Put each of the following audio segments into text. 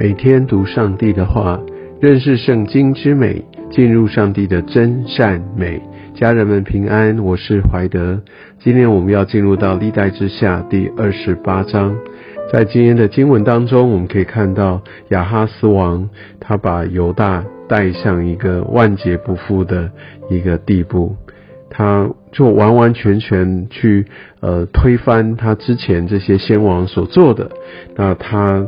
每天读上帝的话，认识圣经之美，进入上帝的真善美。家人们平安，我是怀德。今天我们要进入到历代之下第二十八章。在今天的经文当中，我们可以看到亚哈斯王他把犹大带向一个万劫不复的一个地步，他就完完全全去呃推翻他之前这些先王所做的，那他。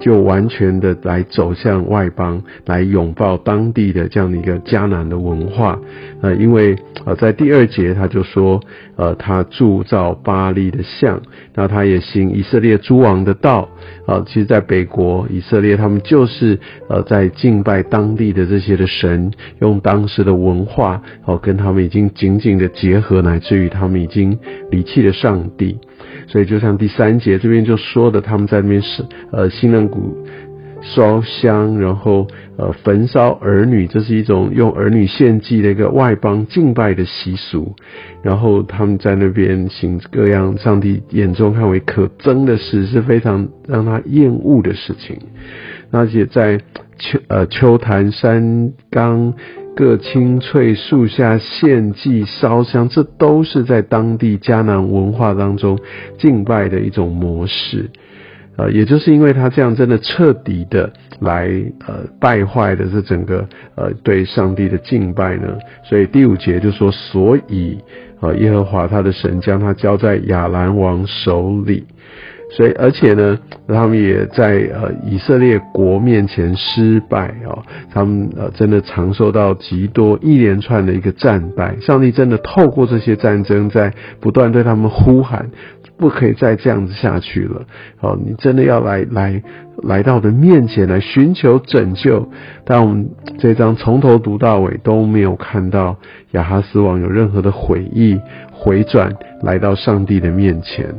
就完全的来走向外邦，来拥抱当地的这样的一个迦南的文化。呃，因为呃，在第二节他就说，呃，他铸造巴利的像，那他也行以色列诸王的道。啊，其实，在北国以色列，他们就是呃，在敬拜当地的这些的神，用当时的文化，哦，跟他们已经紧紧的结合，乃至于他们已经离弃了上帝。所以，就像第三节这边就说的，他们在那边是呃，新人谷烧香，然后呃，焚烧儿女，这是一种用儿女献祭的一个外邦敬拜的习俗。然后他们在那边行各样上帝眼中看为可憎的事，是非常让他厌恶的事情。而且在秋呃秋坛山冈。各青翠树下献祭烧香，这都是在当地迦南文化当中敬拜的一种模式。呃，也就是因为他这样真的彻底的来呃败坏的这整个呃对上帝的敬拜呢，所以第五节就说，所以呃耶和华他的神将他交在亚兰王手里。所以，而且呢，他们也在呃以色列国面前失败哦，他们呃真的尝受到极多一连串的一个战败。上帝真的透过这些战争，在不断对他们呼喊，不可以再这样子下去了。哦，你真的要来来来到我的面前来寻求拯救。但我们这章从头读到尾都没有看到亚哈斯王有任何的悔意回转，来到上帝的面前。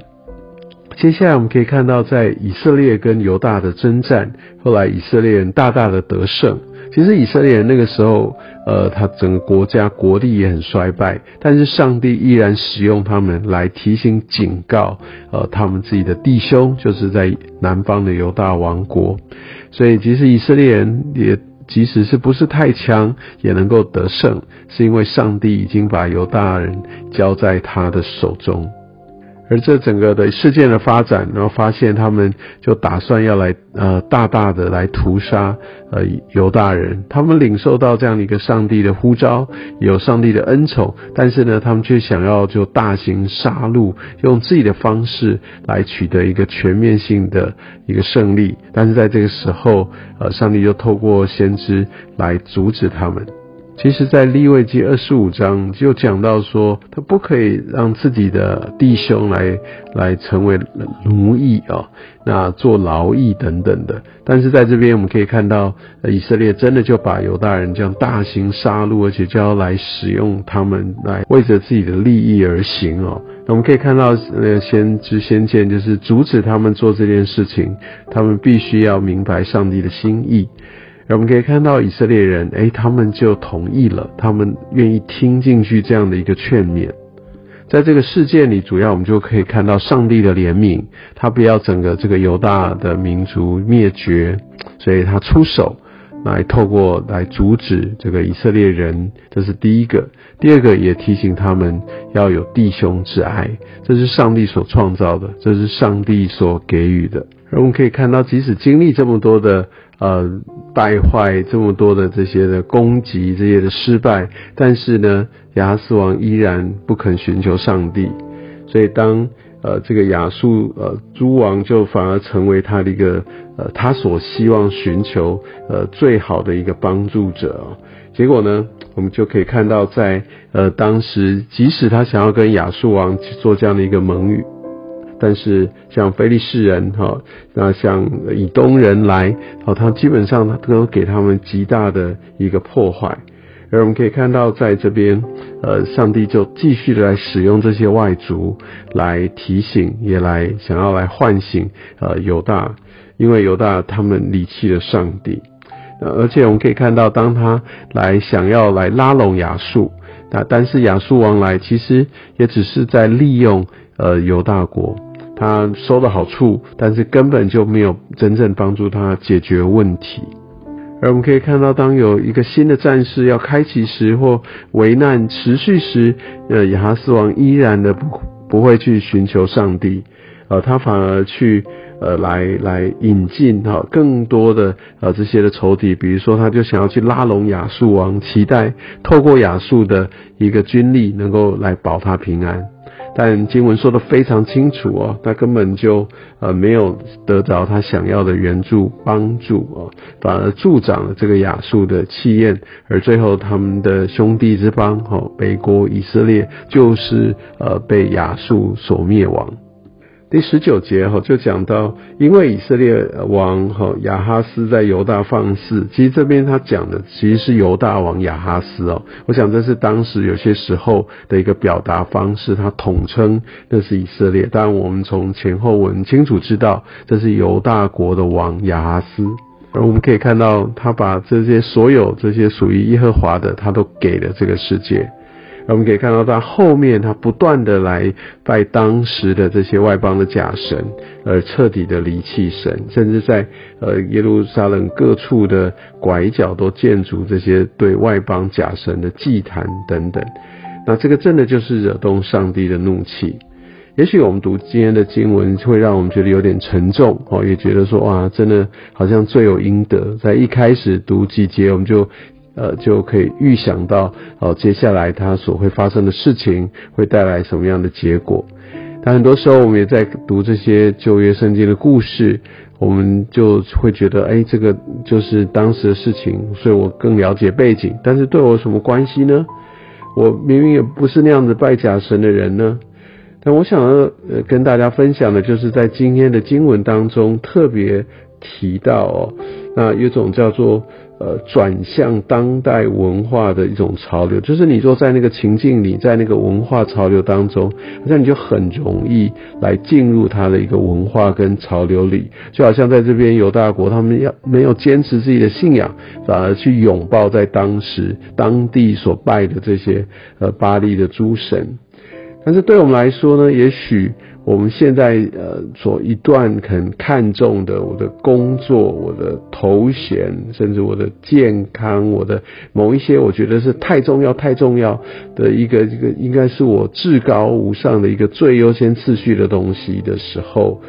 接下来我们可以看到，在以色列跟犹大的征战，后来以色列人大大的得胜。其实以色列人那个时候，呃，他整个国家国力也很衰败，但是上帝依然使用他们来提醒、警告，呃，他们自己的弟兄，就是在南方的犹大王国。所以，即使以色列人也，即使是不是太强，也能够得胜，是因为上帝已经把犹大人交在他的手中。而这整个的事件的发展，然后发现他们就打算要来呃大大的来屠杀呃犹大人，他们领受到这样的一个上帝的呼召，有上帝的恩宠，但是呢，他们却想要就大型杀戮，用自己的方式来取得一个全面性的一个胜利，但是在这个时候，呃，上帝就透过先知来阻止他们。其实，在立位记二十五章就讲到说，他不可以让自己的弟兄来来成为奴役啊，那做劳役等等的。但是在这边，我们可以看到，以色列真的就把犹大人这样大型杀戮，而且就要来使用他们来为着自己的利益而行哦。那我们可以看到，呃，先知先见就是阻止他们做这件事情，他们必须要明白上帝的心意。我们可以看到以色列人，哎，他们就同意了，他们愿意听进去这样的一个劝勉。在这个事件里，主要我们就可以看到上帝的怜悯，他不要整个这个犹大的民族灭绝，所以他出手来透过来阻止这个以色列人，这是第一个。第二个也提醒他们要有弟兄之爱，这是上帝所创造的，这是上帝所给予的。我们可以看到，即使经历这么多的。呃，败坏这么多的这些的攻击，这些的失败，但是呢，亚斯王依然不肯寻求上帝，所以当呃这个亚述呃诸王就反而成为他的一个呃他所希望寻求呃最好的一个帮助者。结果呢，我们就可以看到，在呃当时，即使他想要跟亚述王去做这样的一个盟约。但是像非利士人哈，那像以东人来，好，他基本上他都给他们极大的一个破坏。而我们可以看到，在这边，呃，上帝就继续的来使用这些外族来提醒，也来想要来唤醒呃犹大，因为犹大他们离弃了上帝。而且我们可以看到，当他来想要来拉拢亚述，那但是亚述王来其实也只是在利用呃犹大国。他收的好处，但是根本就没有真正帮助他解决问题。而我们可以看到，当有一个新的战士要开启时，或危难持续时，呃，雅哈斯王依然的不不会去寻求上帝，呃，他反而去。呃，来来引进哈更多的呃这些的仇敌，比如说他就想要去拉拢亚述王，期待透过亚述的一个军力能够来保他平安。但经文说的非常清楚哦，他根本就呃没有得着他想要的援助帮助哦，反而助长了这个亚述的气焰，而最后他们的兄弟之邦哈北国以色列就是呃被亚述所灭亡。第十九节哈就讲到，因为以色列王哈亚哈斯在犹大放肆，其实这边他讲的其实是犹大王亚哈斯哦，我想这是当时有些时候的一个表达方式，他统称那是以色列，但我们从前后文清楚知道这是犹大国的王亚哈斯，而我们可以看到他把这些所有这些属于耶和华的，他都给了这个世界。我们可以看到，他后面他不断的来拜当时的这些外邦的假神，而彻底的离弃神，甚至在呃耶路撒冷各处的拐角都建筑这些对外邦假神的祭坛等等。那这个真的就是惹动上帝的怒气。也许我们读今天的经文，会让我们觉得有点沉重哦，也觉得说哇，真的好像罪有应得。在一开始读几节，我们就。呃，就可以预想到哦，接下来他所会发生的事情会带来什么样的结果。但很多时候，我们也在读这些旧约圣经的故事，我们就会觉得，哎，这个就是当时的事情，所以我更了解背景。但是对我有什么关系呢？我明明也不是那样子拜假神的人呢。但我想要呃跟大家分享的，就是在今天的经文当中特别提到哦，那有种叫做。呃，转向当代文化的一种潮流，就是你说在那个情境里，在那个文化潮流当中，好像你就很容易来进入他的一个文化跟潮流里，就好像在这边犹大国，他们要没有坚持自己的信仰，反而去拥抱在当时当地所拜的这些呃巴利的诸神。但是对我们来说呢，也许。我们现在呃所一段很看重的我的工作、我的头衔，甚至我的健康、我的某一些我觉得是太重要、太重要的一个一个，应该是我至高无上的一个最优先次序的东西的时候，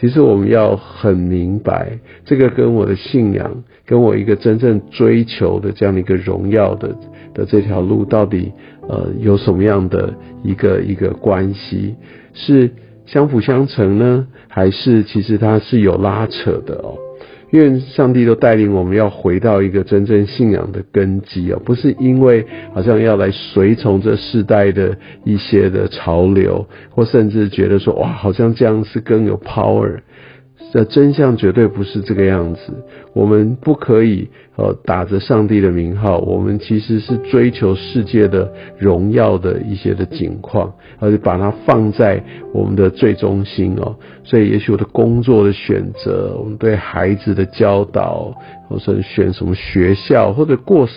其实我们要很明白，这个跟我的信仰，跟我一个真正追求的这样的一个荣耀的的这条路，到底呃有什么样的一个一个关系是。相辅相成呢，还是其实它是有拉扯的哦？愿上帝都带领我们要回到一个真正信仰的根基哦，不是因为好像要来随从这世代的一些的潮流，或甚至觉得说哇，好像这样是更有 power。的真相绝对不是这个样子。我们不可以呃打着上帝的名号，我们其实是追求世界的荣耀的一些的景况，而且把它放在我们的最中心哦。所以，也许我的工作的选择，我们对孩子的教导，或者选什么学校，或者过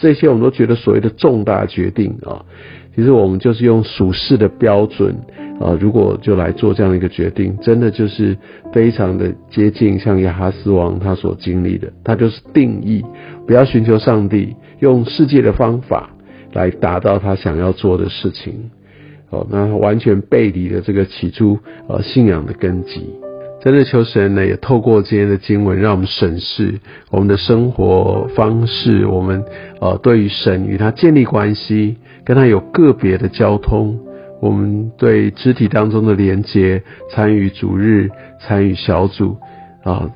这些，我们都觉得所谓的重大决定啊。其实我们就是用属世的标准啊，如果就来做这样一个决定，真的就是非常的接近像亚哈斯王他所经历的，他就是定义不要寻求上帝，用世界的方法来达到他想要做的事情，哦，那完全背离了这个起初呃信仰的根基。真的求神呢，也透过今天的经文，让我们审视我们的生活方式，我们呃对于神与他建立关系。跟他有个别的交通，我们对肢体当中的连接，参与主日，参与小组，啊，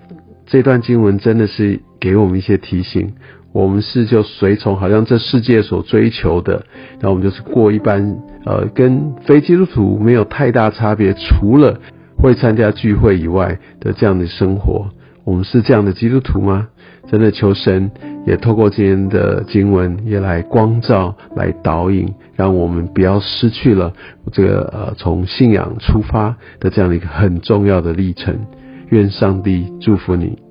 这段经文真的是给我们一些提醒。我们是就随从，好像这世界所追求的，那我们就是过一般，呃，跟非基督徒没有太大差别，除了会参加聚会以外的这样的生活。我们是这样的基督徒吗？真的求神也透过今天的经文，也来光照、来导引，让我们不要失去了这个呃从信仰出发的这样的一个很重要的历程。愿上帝祝福你。